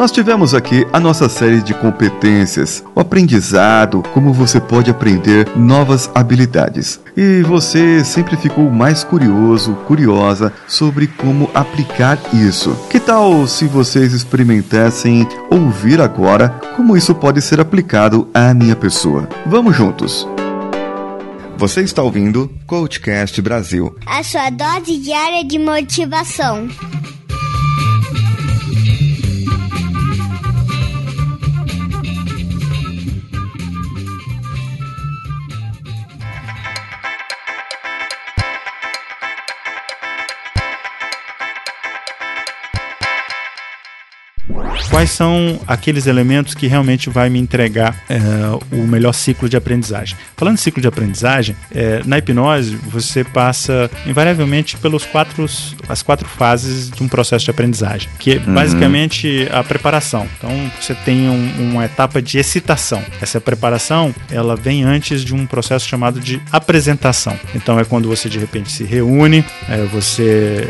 Nós tivemos aqui a nossa série de competências, o aprendizado, como você pode aprender novas habilidades. E você sempre ficou mais curioso, curiosa sobre como aplicar isso. Que tal se vocês experimentassem ouvir agora como isso pode ser aplicado à minha pessoa? Vamos juntos! Você está ouvindo Coachcast Brasil a sua dose diária de motivação. Quais são aqueles elementos que realmente vai me entregar é, o melhor ciclo de aprendizagem. Falando de ciclo de aprendizagem, é, na hipnose você passa invariavelmente pelos quatro, as quatro fases de um processo de aprendizagem, que é uhum. basicamente a preparação. Então você tem um, uma etapa de excitação. Essa preparação ela vem antes de um processo chamado de apresentação. Então é quando você de repente se reúne, é, você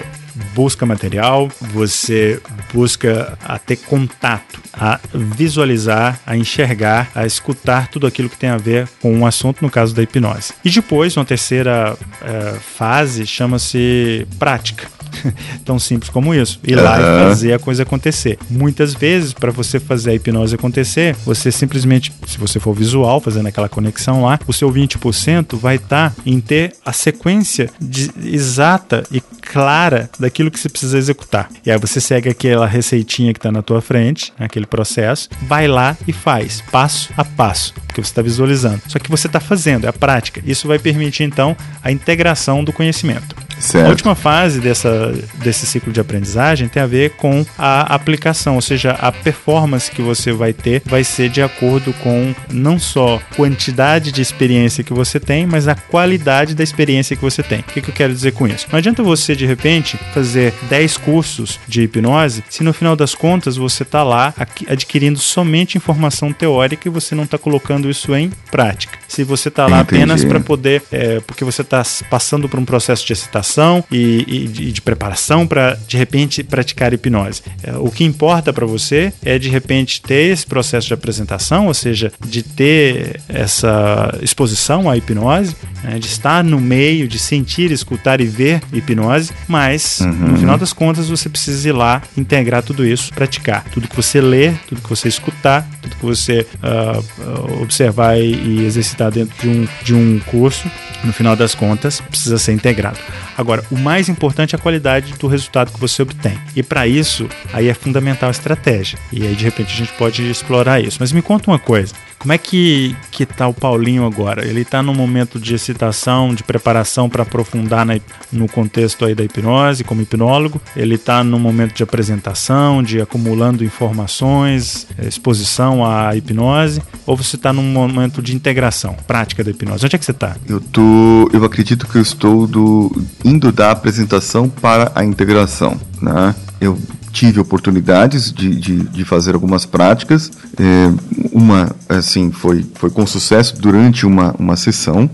busca material, você busca a ter contato, a visualizar, a enxergar, a escutar tudo aquilo que tem a ver com um assunto, no caso da hipnose. E depois, uma terceira é, fase chama-se prática. Tão simples como isso. Ir lá uhum. e fazer a coisa acontecer. Muitas vezes, para você fazer a hipnose acontecer, você simplesmente, se você for visual, fazendo aquela conexão lá, o seu 20% vai estar tá em ter a sequência de, exata e clara daquilo que você precisa executar. E aí você segue aquela receitinha que está na tua frente, aquele processo, vai lá e faz, passo a passo, porque você está visualizando. Só que você está fazendo, é a prática. Isso vai permitir então a integração do conhecimento. Certo. A última fase dessa, desse ciclo de aprendizagem tem a ver com a aplicação, ou seja, a performance que você vai ter vai ser de acordo com não só quantidade de experiência que você tem, mas a qualidade da experiência que você tem. O que, que eu quero dizer com isso? Não adianta você, de repente, fazer 10 cursos de hipnose se no final das contas você está lá adquirindo somente informação teórica e você não está colocando isso em prática. Se você está lá Entendi. apenas para poder, é, porque você está passando por um processo de excitação, e, e de, de, preparação para de repente praticar hipnose. É, o que importa para você é de repente ter esse processo de apresentação, ou seja, de ter essa exposição à hipnose, né, de estar no meio, de sentir, escutar e ver hipnose, mas uhum. no final das contas você precisa ir lá integrar tudo isso, praticar. Tudo que você lê, tudo que você escutar, tudo que você uh, observar e, e exercitar dentro de um, de um curso, no final das contas, precisa ser integrado. Agora, o mais importante é a qualidade do resultado que você obtém. E para isso, aí é fundamental a estratégia. E aí, de repente, a gente pode explorar isso. Mas me conta uma coisa. Como é que, que tá o Paulinho agora? Ele está num momento de excitação, de preparação para aprofundar na, no contexto aí da hipnose, como hipnólogo. Ele está num momento de apresentação, de acumulando informações, eh, exposição à hipnose. Ou você está num momento de integração, prática da hipnose? Onde é que você está? Eu tô, eu acredito que eu estou do, indo da apresentação para a integração, né? Eu tive oportunidades de, de, de fazer algumas práticas. É, uma, assim, foi, foi com sucesso durante uma, uma sessão,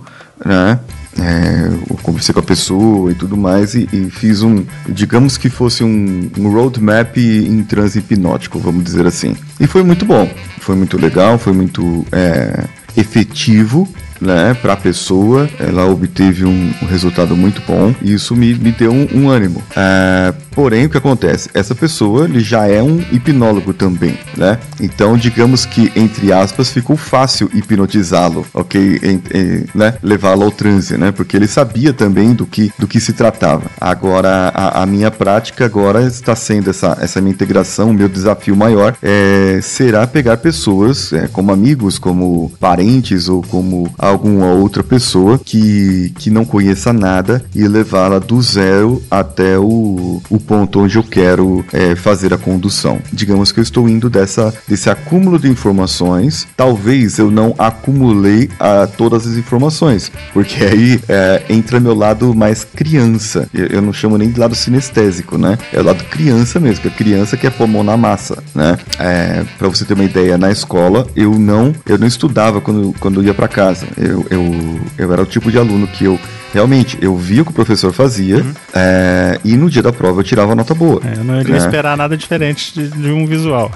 né? É, eu conversei com a pessoa e tudo mais e, e fiz um, digamos que fosse um, um roadmap em transe hipnótico, vamos dizer assim. E foi muito bom, foi muito legal, foi muito é, efetivo né, para a pessoa, ela obteve um, resultado muito bom e isso me, me deu um, um ânimo. É, porém, o que acontece? Essa pessoa ele já é um hipnólogo também, né? Então, digamos que, entre aspas, ficou fácil hipnotizá-lo, ok? Em, em, né? Levá-lo ao transe, né? Porque ele sabia também do que, do que se tratava. Agora, a, a minha prática agora está sendo essa, essa minha integração, o meu desafio maior é, será pegar pessoas é, como amigos, como parentes ou como alguma outra pessoa que, que não conheça nada e levá-la do zero até o, o ponto onde eu quero é, fazer a condução. Digamos que eu estou indo dessa, desse acúmulo de informações, talvez eu não acumulei a, ah, todas as informações, porque aí é, entra meu lado mais criança. Eu, eu, não chamo nem de lado sinestésico, né? É o lado criança mesmo, que a criança quer pôr mão na massa, né? É, para você ter uma ideia, na escola eu não eu não estudava quando, quando ia para casa eu, eu, eu era o tipo de aluno que eu realmente, eu via o que o professor fazia uhum. é, e no dia da prova eu tirava nota boa. É, eu não iria né? esperar nada diferente de, de um visual.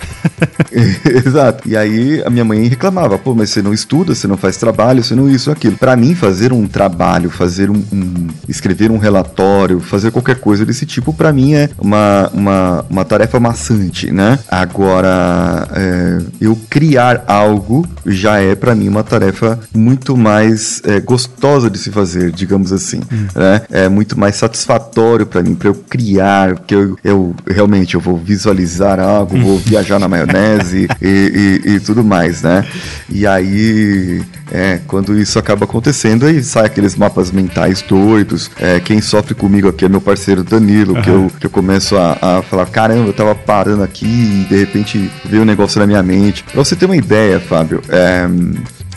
Exato. E aí a minha mãe reclamava, pô, mas você não estuda, você não faz trabalho, você não isso, aquilo. Para mim, fazer um trabalho, fazer um, um, escrever um relatório, fazer qualquer coisa desse tipo, para mim é uma, uma, uma tarefa maçante, né? Agora, é, eu criar algo já é para mim uma tarefa muito mais é, gostosa de se fazer, digamos assim, hum. né? É muito mais satisfatório para mim, para eu criar, porque eu, eu realmente eu vou visualizar algo, vou viajar na maionese e, e, e tudo mais, né? E aí é, quando isso acaba acontecendo, aí sai aqueles mapas mentais doidos. É, quem sofre comigo aqui é meu parceiro Danilo, uhum. que, eu, que eu começo a, a, falar: caramba, eu tava parando aqui e de repente veio um negócio na minha mente. Pra você ter uma ideia, Fábio, é,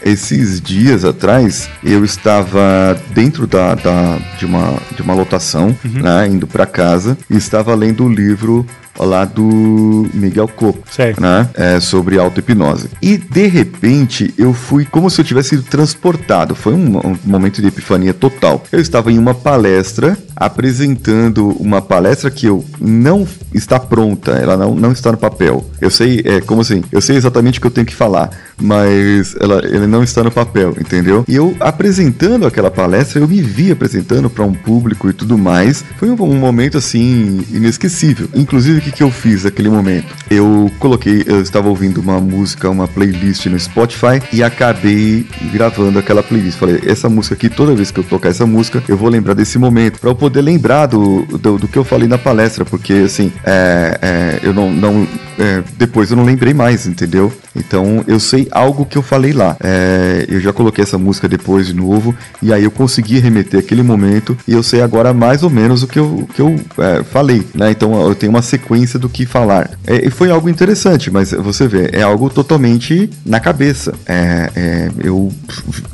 esses dias atrás eu estava dentro da, da de, uma, de uma lotação, uhum. né, indo para casa, e estava lendo o livro lá do Miguel Coco, né? É, sobre auto-hipnose. E de repente eu fui como se eu tivesse sido transportado. Foi um, um momento de epifania total. Eu estava em uma palestra apresentando uma palestra que eu não está pronta, ela não, não está no papel. Eu sei, é como assim, eu sei exatamente o que eu tenho que falar, mas ela, ele não está no papel, entendeu? E eu apresentando aquela palestra, eu me vi apresentando para um público e tudo mais. Foi um, um momento assim inesquecível. Inclusive que, que eu fiz naquele momento? Eu coloquei, eu estava ouvindo uma música, uma playlist no Spotify e acabei gravando aquela playlist. Falei, essa música aqui, toda vez que eu tocar essa música, eu vou lembrar desse momento, para eu poder lembrar do, do, do, que eu falei na palestra, porque assim, é, é, eu não, não é, depois eu não lembrei mais, entendeu? Então eu sei algo que eu falei lá. É, eu já coloquei essa música depois de novo e aí eu consegui remeter aquele momento e eu sei agora mais ou menos o que eu, que eu é, falei, né? Então eu tenho uma sequência do que falar. É, e foi algo interessante, mas você vê, é algo totalmente na cabeça. É, é, eu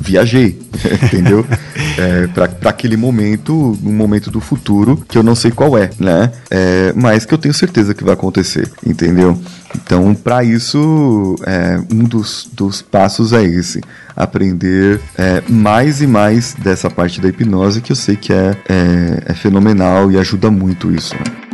viajei, entendeu? É, para aquele momento, um momento do futuro que eu não sei qual é, né? mas que eu tenho certeza que vai acontecer, entendeu? Então, para isso, é, um dos, dos passos é esse: aprender é, mais e mais dessa parte da hipnose, que eu sei que é, é, é fenomenal e ajuda muito isso. Né?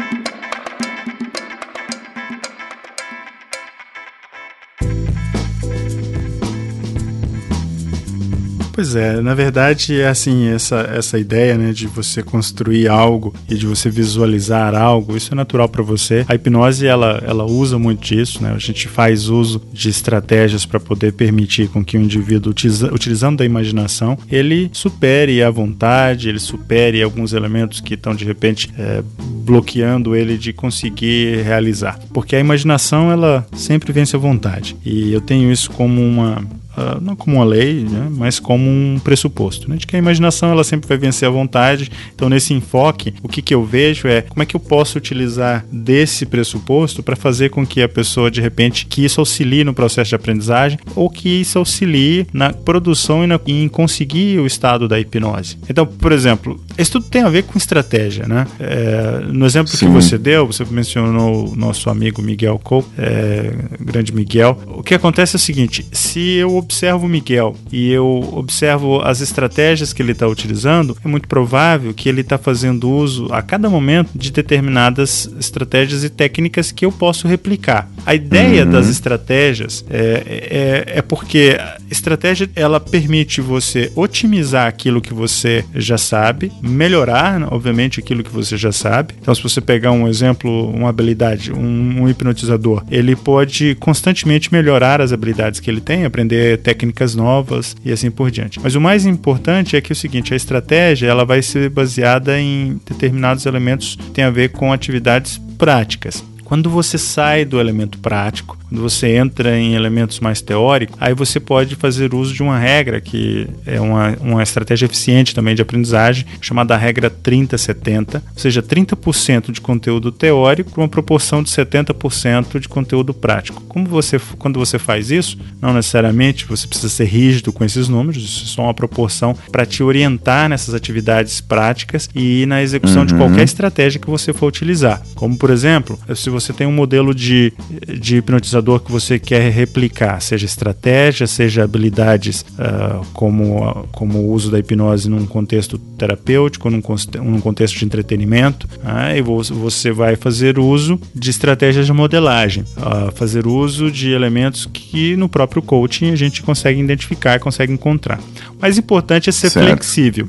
Pois é, na verdade é assim, essa, essa ideia né, de você construir algo e de você visualizar algo, isso é natural para você. A hipnose ela, ela usa muito disso, né? A gente faz uso de estratégias para poder permitir com que o indivíduo, utiliza, utilizando da imaginação, ele supere a vontade, ele supere alguns elementos que estão de repente é, bloqueando ele de conseguir realizar. Porque a imaginação ela sempre vence a vontade. E eu tenho isso como uma uh, não como uma lei, né, mas como um pressuposto, né, de que a imaginação ela sempre vai vencer a vontade. Então, nesse enfoque, o que, que eu vejo é como é que eu posso utilizar desse pressuposto para fazer com que a pessoa, de repente, que isso auxilie no processo de aprendizagem ou que isso auxilie na produção e, na, em conseguir o estado da hipnose. Então, por exemplo, isso tudo tem a ver com estratégia, né? É, no exemplo Sim. que você deu, você mencionou o nosso amigo Miguel Cole, é, grande Miguel. O que acontece é o seguinte: se eu observo o Miguel e eu observo as estratégias que ele está utilizando, é muito provável que ele está fazendo uso a cada momento de determinadas estratégias e técnicas que eu posso replicar. A ideia uhum. das estratégias é, é, é porque a estratégia ela permite você otimizar aquilo que você já sabe, melhorar, obviamente, aquilo que você já sabe. Então, se você pegar um exemplo, uma habilidade, um, um hipnotizador, ele pode constantemente melhorar as habilidades que ele tem, aprender técnicas novas e assim por diante. Mas o mais importante é que é o seguinte, a estratégia ela vai ser baseada em determinados elementos que têm a ver com atividades práticas. Quando você sai do elemento prático, quando você entra em elementos mais teóricos, aí você pode fazer uso de uma regra que é uma, uma estratégia eficiente também de aprendizagem, chamada regra 30-70, ou seja, 30% de conteúdo teórico com uma proporção de 70% de conteúdo prático. Como você, quando você faz isso, não necessariamente você precisa ser rígido com esses números, isso é só uma proporção para te orientar nessas atividades práticas e na execução uhum. de qualquer estratégia que você for utilizar. Como, por exemplo, se você tem um modelo de, de hipnotizador que você quer replicar, seja estratégia, seja habilidades uh, como, como o uso da hipnose num contexto terapêutico, num, num contexto de entretenimento, uh, e você vai fazer uso de estratégias de modelagem, uh, fazer uso de elementos que no próprio coaching a gente consegue identificar, consegue encontrar. O mais importante é ser certo. flexível.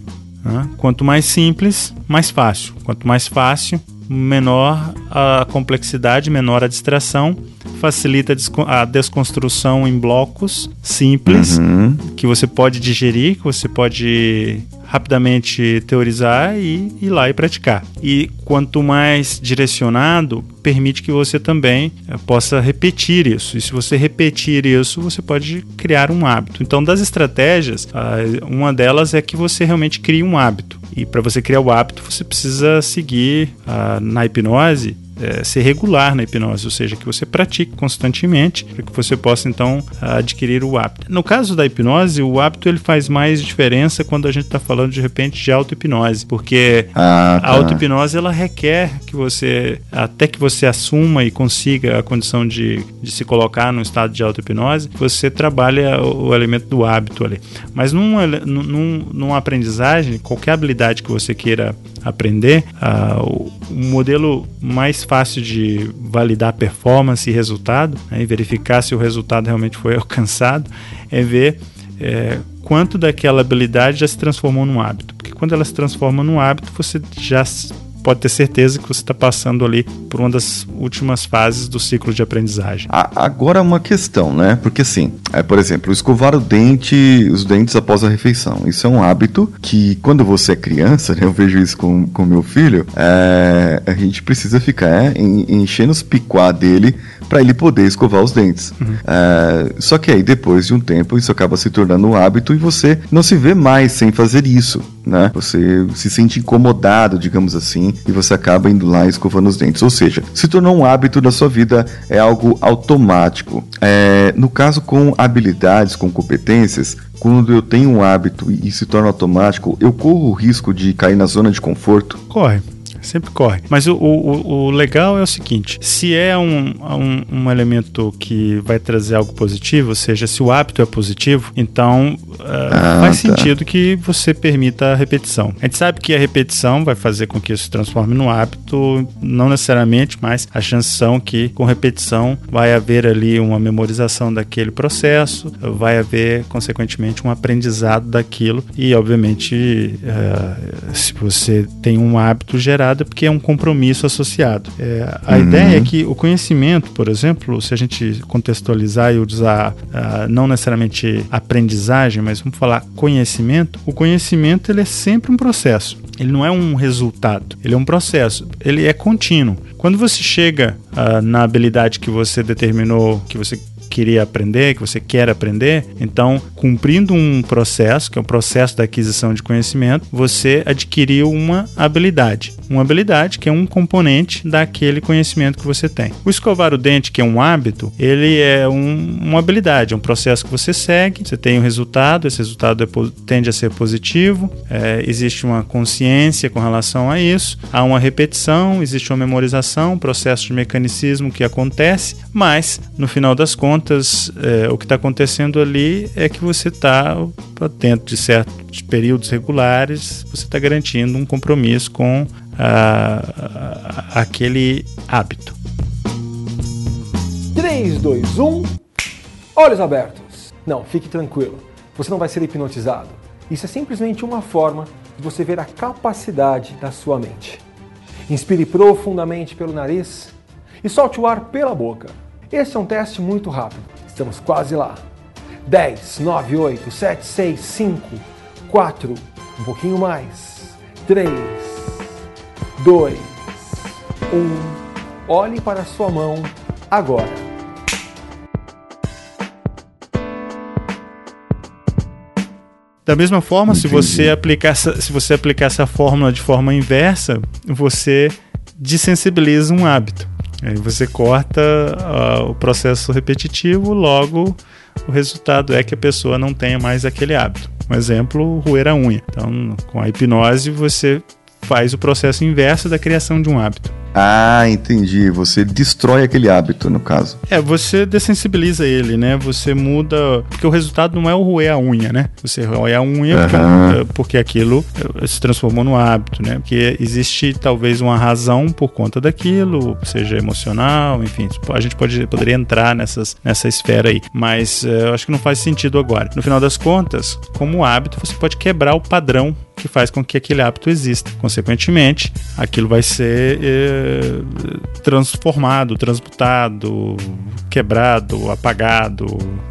Quanto mais simples, mais fácil. Quanto mais fácil, menor a complexidade, menor a distração, facilita a desconstrução em blocos simples uhum. que você pode digerir, que você pode rapidamente teorizar e ir lá e praticar. E quanto mais direcionado, permite que você também eh, possa repetir isso. E se você repetir isso, você pode criar um hábito. Então, das estratégias, uma delas é que você realmente crie um hábito. E para você criar o hábito, você precisa seguir na hipnose é, ser regular na hipnose, ou seja, que você pratique constantemente para que você possa então adquirir o hábito. No caso da hipnose, o hábito ele faz mais diferença quando a gente está falando de repente de auto-hipnose, porque ah, tá. a auto-hipnose ela requer que você, até que você assuma e consiga a condição de, de se colocar num estado de auto-hipnose, você trabalha o, o, elemento do hábito ali. Mas num, num, numa aprendizagem, qualquer habilidade que você queira aprender, o, o modelo mais fácil de validar performance e resultado, né, e verificar se o resultado realmente foi alcançado, é ver é, quanto daquela habilidade já se transformou num hábito. Porque quando ela se transforma num hábito, você já pode ter certeza que você está passando ali por uma das últimas fases do ciclo de aprendizagem. Agora uma questão, né? Porque assim, é, por exemplo, escovar o dente, os dentes após a refeição. Isso é um hábito que quando você é criança, né, eu vejo isso com, com meu filho, é, a gente precisa ficar é, enchendo os picuá dele para ele poder escovar os dentes. Uhum. É, só que aí depois de um tempo isso acaba se tornando um hábito e você não se vê mais sem fazer isso né? Você se sente incomodado, digamos assim, e você acaba indo lá escovando os dentes. Ou seja, se tornou um hábito da sua vida, é algo automático. É, no caso com habilidades, com competências, quando eu tenho um hábito e se torna automático, eu corro o risco de cair na zona de conforto? Corre sempre corre. Mas o, o, o legal é o seguinte: se é um, um, um, elemento que vai trazer algo positivo, ou seja, se o hábito é positivo, então uh, ah, faz tá. sentido que você permita a repetição. A gente sabe que a repetição vai fazer com que isso se transforme no hábito, não necessariamente, mas a chance são que com repetição vai haver ali uma memorização daquele processo, vai haver, consequentemente, um aprendizado daquilo e, obviamente, uh, se você tem um hábito gerado, porque é um compromisso associado. É, a uhum. ideia é que o conhecimento, por exemplo, se a gente contextualizar e usar uh, não necessariamente aprendizagem, mas vamos falar conhecimento, o conhecimento ele é sempre um processo. Ele não é um resultado, ele é um processo, ele é contínuo. Quando você chega uh, na habilidade que você determinou, que você queria aprender, que você quer aprender, então, cumprindo um processo, que é o processo da aquisição de conhecimento, você adquiriu uma habilidade. Uma habilidade que é um componente daquele conhecimento que você tem. O escovar o dente, que é um hábito, ele é um, uma habilidade, é um processo que você segue, você tem um resultado, esse resultado é, tende a ser positivo, é, existe uma consciência com relação a isso, há uma repetição, existe uma memorização, um processo de mecanicismo que acontece, mas, no final das contas, contas, é, o que está acontecendo ali é que você está, dentro de certos períodos regulares, você está garantindo um compromisso com a, a, aquele hábito. 3, 2, 1. Olhos abertos. Não, fique tranquilo. Você não vai ser hipnotizado. Isso é simplesmente uma forma de você ver a capacidade da sua mente. Inspire profundamente pelo nariz e solte o ar pela boca. Esse é um teste muito rápido. Estamos quase lá. 10, 9, 8, 7, 6, 5, 4, um pouquinho mais. 3, 2, 1. Olhe para a sua mão agora. Da mesma forma, se você, aplicar essa, se você aplicar essa fórmula de forma inversa, você desensibiliza um hábito. Aí você corta uh, o processo repetitivo, logo o resultado é que a pessoa não tenha mais aquele hábito. Um exemplo, roer a unha. Então, com a hipnose, você faz o processo inverso da criação de um hábito. Ah, entendi. Você destrói aquele hábito, no caso. É, você dessensibiliza ele, né? Você muda. Porque o resultado não é o roer a unha, né? Você roer a unha Aham. porque, aquilo eh, se transformou no hábito, né? Porque existe talvez uma razão por conta daquilo, seja emocional, enfim. A gente pode, poderia entrar nessas, nessa esfera aí. Mas eh, eu acho que não faz sentido agora. No final das contas, como hábito, você pode quebrar o padrão que faz com que aquele hábito exista. Consequentemente, aquilo vai ser eh, transformado, transmutado, quebrado, apagado,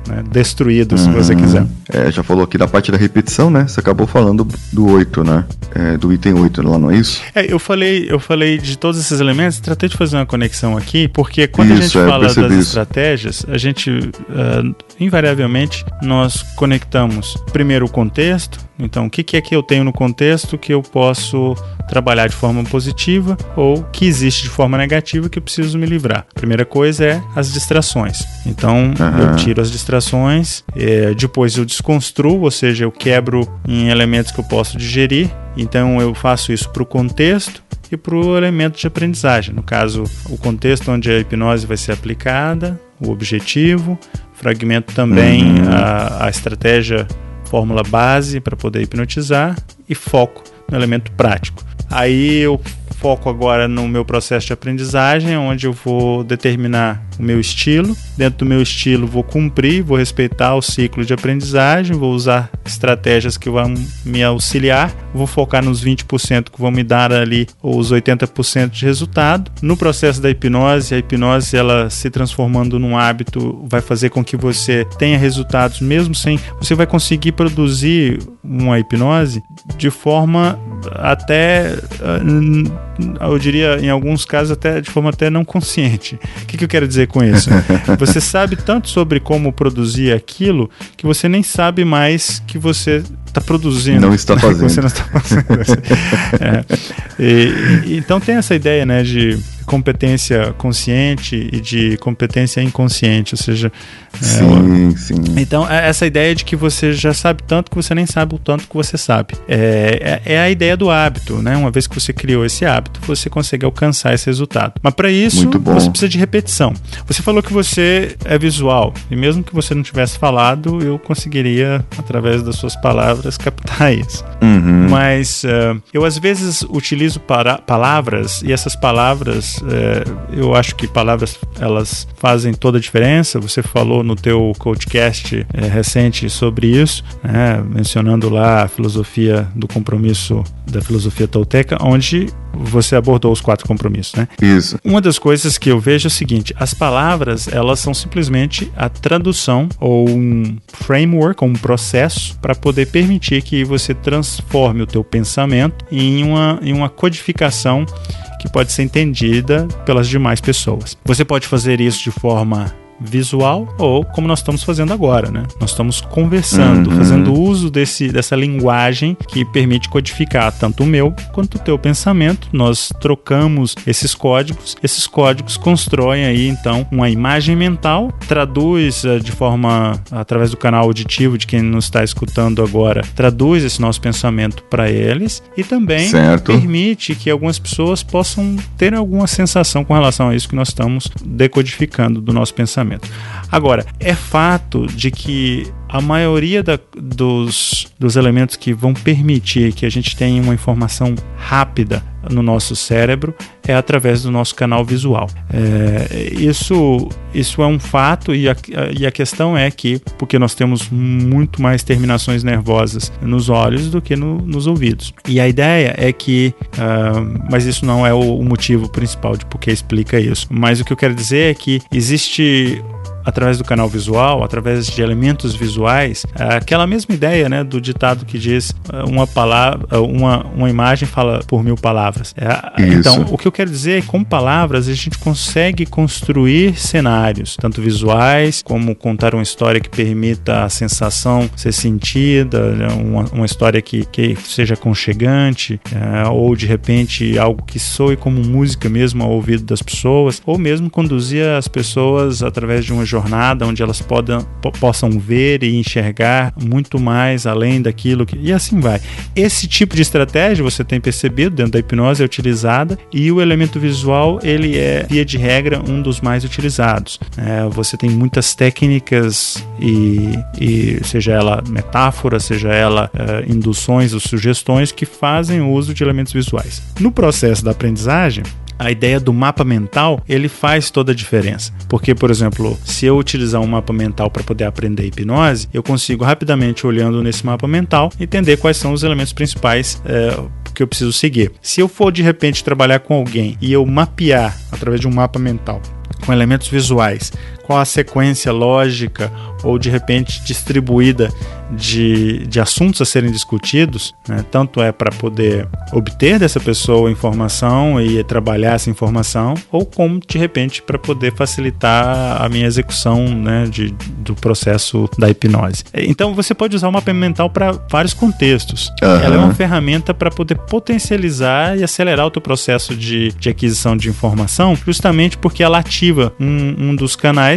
né, destruído, se você Uhum. quiser. É, já falou aqui da parte da repetição, né? Você acabou falando do 8, né? É, do item 8 lá, não é isso? É, eu falei, eu falei de todos esses elementos, tratei de fazer uma conexão aqui, porque quando a Isso, gente é, fala das isso. estratégias, a gente ah, invariavelmente nós conectamos primeiro o contexto. Então, o que, que é que eu tenho no contexto que eu posso trabalhar de forma positiva ou que existe de forma negativa que eu preciso me livrar? A primeira coisa é as distrações. Então, Aham. eu tiro as distrações, eh, depois eu desconstruo, ou seja, eu quebro em elementos que eu posso digerir. Então, eu faço isso para o contexto e para o elemento de aprendizagem. No caso, o contexto onde a hipnose vai ser aplicada, o objetivo, fragmento também Uhum. a, a estratégia, fórmula base para poder hipnotizar e foco no elemento prático. Aí eu foco agora no meu processo de aprendizagem, onde eu vou determinar o meu estilo. Dentro do meu estilo, vou cumprir, vou respeitar o ciclo de aprendizagem, vou usar estratégias que vão me auxiliar, vou focar nos 20% que vão me dar ali os 80% de resultado. No processo da hipnose, a hipnose ela se transformando num hábito vai fazer com que você tenha resultados mesmo sem você vai conseguir produzir uma hipnose de forma até ah, eu diria em alguns casos até de forma até não consciente. O que, que eu quero dizer com isso? Você sabe tanto sobre como produzir aquilo que você nem sabe mais que você está produzindo. Não está fazendo. você não está fazendo. É. E- então tem essa ideia né, de competência consciente e de competência inconsciente, ou seja, é, Sim, sim. então, é essa ideia de que você já sabe tanto que você nem sabe o tanto que você sabe. É, é, é a ideia do hábito, né? Uma vez que você criou esse hábito, você consegue alcançar esse resultado. Mas para isso, você precisa de repetição. Você falou que você é visual, e mesmo que você não tivesse falado, eu conseguiria, através das suas palavras, captar isso. Uhum. Mas eh, eu às vezes utilizo para- palavras e essas palavras, eh, eu acho que palavras elas fazem toda a diferença. Você falou no teu podcast eh, recente sobre isso, né, mencionando lá a filosofia do compromisso da filosofia tolteca, onde você abordou os quatro compromissos, né? Isso. Uma das coisas que eu vejo é o seguinte: as palavras elas são simplesmente a tradução ou um framework, ou um processo para poder permitir que você transforme o teu pensamento em uma, em uma codificação que pode ser entendida pelas demais pessoas. Você pode fazer isso de forma visual ou como nós estamos fazendo agora, né? Nós estamos conversando, Uhum. fazendo uso desse, dessa linguagem que permite codificar tanto o meu quanto o teu pensamento. Nós trocamos esses códigos, esses códigos constroem aí então uma imagem mental, traduz eh, de forma através do canal auditivo de quem nos está escutando agora, traduz esse nosso pensamento para eles e também Certo. permite que algumas pessoas possam ter alguma sensação com relação a isso que nós estamos decodificando do nosso pensamento. Agora, é fato de que a maioria da- dos, dos elementos que vão permitir que a gente tenha uma informação rápida no nosso cérebro é através do nosso canal visual. É, isso, isso é um fato e a, e a questão é que, porque nós temos muito mais terminações nervosas nos olhos do que no- nos ouvidos. E a ideia é que, ah, mas isso não é o, o motivo principal de por que explica isso. Mas o que eu quero dizer é que existe através do canal visual, através de elementos visuais, aquela mesma ideia, né, do ditado que diz ah, uma palavra, ah, uma, uma imagem fala por mil palavras. É, Isso. então, o que eu quero dizer é que com palavras a gente consegue construir cenários, tanto visuais como contar uma história que permita a sensação ser sentida, né, uma, uma história que, que seja aconchegante, é, ou de repente algo que soe como música mesmo ao ouvido das pessoas, ou mesmo conduzir as pessoas através de uma jornada jornada, onde elas possam ver e enxergar muito mais além daquilo que. E assim vai. Esse tipo de estratégia, você tem percebido, dentro da hipnose é utilizada, e o elemento visual, ele é, via de regra, um dos mais utilizados. É, você tem muitas técnicas, e, e seja ela metáfora, seja ela é, induções ou sugestões, que fazem uso de elementos visuais. No processo da aprendizagem, a ideia do mapa mental, ele faz toda a diferença. Porque, por exemplo, se eu utilizar um mapa mental para poder aprender hipnose, eu consigo rapidamente, olhando nesse mapa mental, entender quais são os elementos principais é, que eu preciso seguir. Se eu for de repente trabalhar com alguém e eu mapear através de um mapa mental com elementos visuais, qual a sequência lógica ou de repente distribuída de, de assuntos a serem discutidos, né? tanto é para poder obter dessa pessoa informação e trabalhar essa informação, ou como de repente para poder facilitar a minha execução né, de, do processo da hipnose. Então você pode usar o mapa mental para vários contextos. Uhum. Ela é uma ferramenta para poder potencializar e acelerar o teu processo de, de aquisição de informação, justamente porque ela ativa um, um dos canais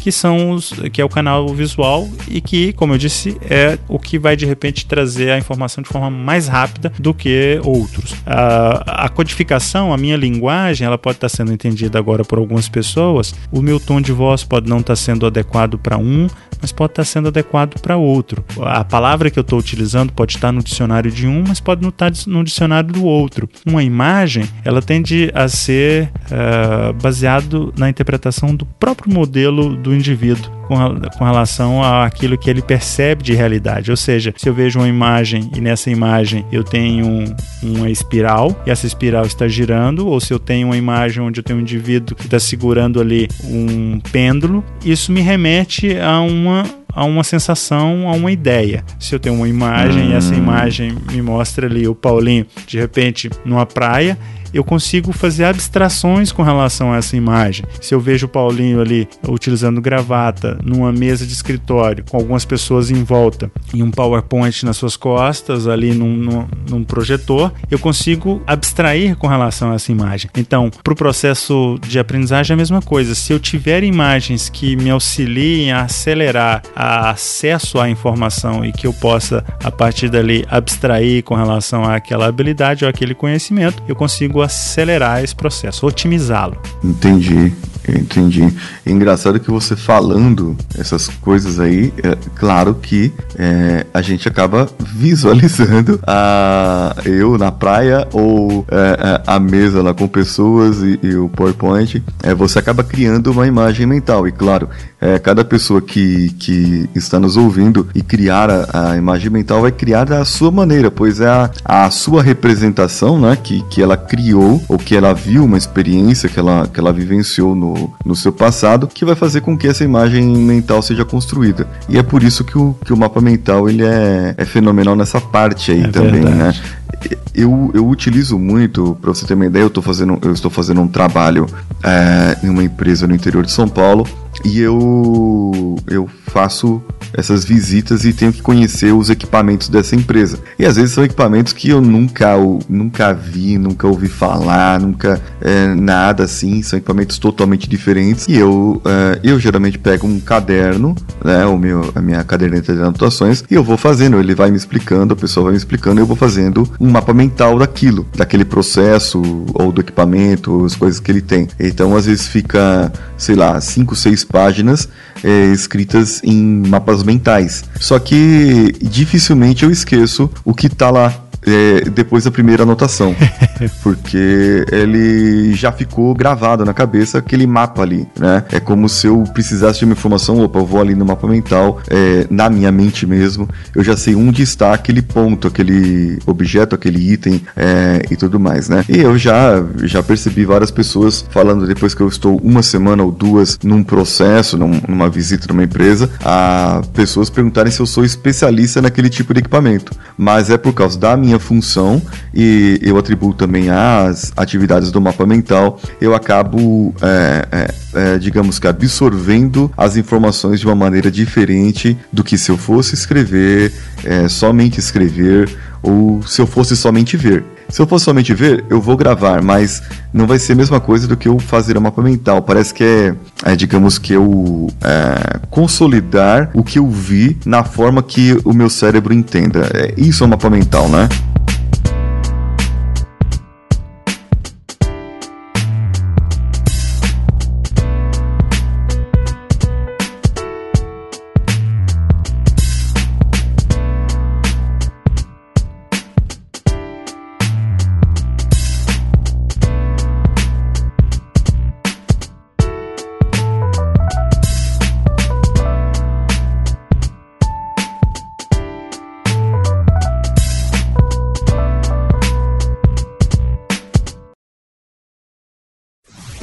que são os, que é o canal visual e que, como eu disse, é o que vai de repente trazer a informação de forma mais rápida do que outros. A, a codificação, a minha linguagem, ela pode estar sendo entendida agora por algumas pessoas. O meu tom de voz pode não estar sendo adequado para um, mas pode estar sendo adequado para outro. A palavra que eu estou utilizando pode estar no dicionário de um, mas pode não estar no dicionário do outro. Uma imagem, ela tende a ser uh, baseado na interpretação do próprio modelo do indivíduo com, relação àquilo que ele percebe de realidade. Ou seja, se eu vejo uma imagem e nessa imagem eu tenho uma espiral e essa espiral está girando, ou se eu tenho uma imagem onde eu tenho um indivíduo que está segurando ali um pêndulo, isso me remete a uma a uma sensação, a uma ideia. Se eu tenho uma imagem hum. e essa hum. imagem me mostra ali o Paulinho de repente numa praia, eu consigo fazer abstrações com relação a essa imagem. Se eu vejo o Paulinho ali utilizando gravata numa mesa de escritório com algumas pessoas em volta e um PowerPoint nas suas costas ali num, num, num projetor, eu consigo abstrair com relação a essa imagem. Então, para o processo de aprendizagem é a mesma coisa. Se eu tiver imagens que me auxiliem a acelerar a acesso à informação e que eu possa, a partir dali, abstrair com relação àquela habilidade ou aquele conhecimento, eu consigo acelerar esse processo, otimizá-lo. Entendi. Entendi. É engraçado que você falando essas coisas aí, é claro que é, a gente acaba visualizando a eu na praia ou é, é, a mesa lá com pessoas e, e, o PowerPoint. É, você acaba criando uma imagem mental. E claro, é, cada pessoa que, que está nos ouvindo e criar a, a, imagem mental vai criar da sua maneira, pois é a, a sua representação né, que, que ela criou ou que ela viu uma experiência que ela, que ela vivenciou no, no, seu passado, que vai fazer com que essa imagem mental seja construída. E é por isso que o, que o mapa mental ele é, é fenomenal nessa parte aí é também, né? verdade. né? Eu, eu utilizo muito, para você ter uma ideia, eu, tô fazendo, eu estou fazendo um trabalho é, em uma empresa no interior de São Paulo e eu, eu faço essas visitas e tenho que conhecer os equipamentos dessa empresa. E às vezes são equipamentos que eu nunca, nunca vi, nunca ouvi falar, nunca é, nada assim, são equipamentos totalmente diferentes. E eu, é, eu geralmente pego um caderno, né, o meu, a minha caderneta de anotações, e eu vou fazendo, ele vai me explicando, a pessoa vai me explicando, eu vou fazendo um mapa mental daquilo, daquele processo ou do equipamento, as coisas que ele tem. Então às vezes fica, sei lá, 5, 6 páginas é, escritas em mapas mentais. Só que dificilmente eu esqueço o que está lá é, depois da primeira anotação. porque ele já ficou gravado na cabeça aquele mapa ali, né? É como se eu precisasse de uma informação, opa, eu vou ali no mapa mental, é, na minha mente mesmo, eu já sei onde está aquele ponto, aquele objeto, aquele item é, e tudo mais, né? E eu já, já percebi várias pessoas falando depois que eu estou uma semana ou duas num processo, num, numa visita numa empresa, a pessoas perguntarem se eu sou especialista naquele tipo de equipamento. Mas é por causa da minha função e eu atribuo também às atividades do mapa mental, eu acabo, é, é, é, digamos que, absorvendo as informações de uma maneira diferente do que se eu fosse escrever, é, somente escrever ou se eu fosse somente ver. Se eu fosse somente ver, eu vou gravar, mas não vai ser a mesma coisa do que eu fazer a mapa mental. Parece que é, é digamos que eu é, consolidar o que eu vi na forma que o meu cérebro entenda. É, isso é mapa mental, né?